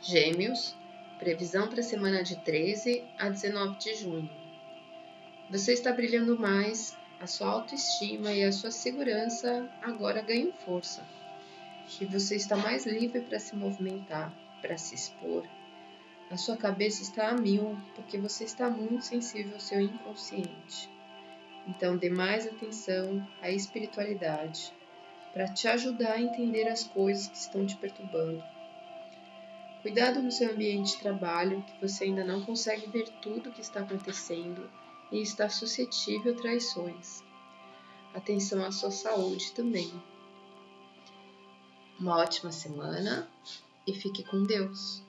Gêmeos, previsão para a semana de 13 a 19 de junho. Você está brilhando mais, a sua autoestima e a sua segurança agora ganham força. E você está mais livre para se movimentar, para se expor. A sua cabeça está a mil, porque você está muito sensível ao seu inconsciente. Então, dê mais atenção à espiritualidade para te ajudar a entender as coisas que estão te perturbando Cuidado no seu ambiente de trabalho, que você ainda não consegue ver tudo o que está acontecendo e está suscetível a traições. Atenção à sua saúde também. Uma ótima semana e fique com Deus.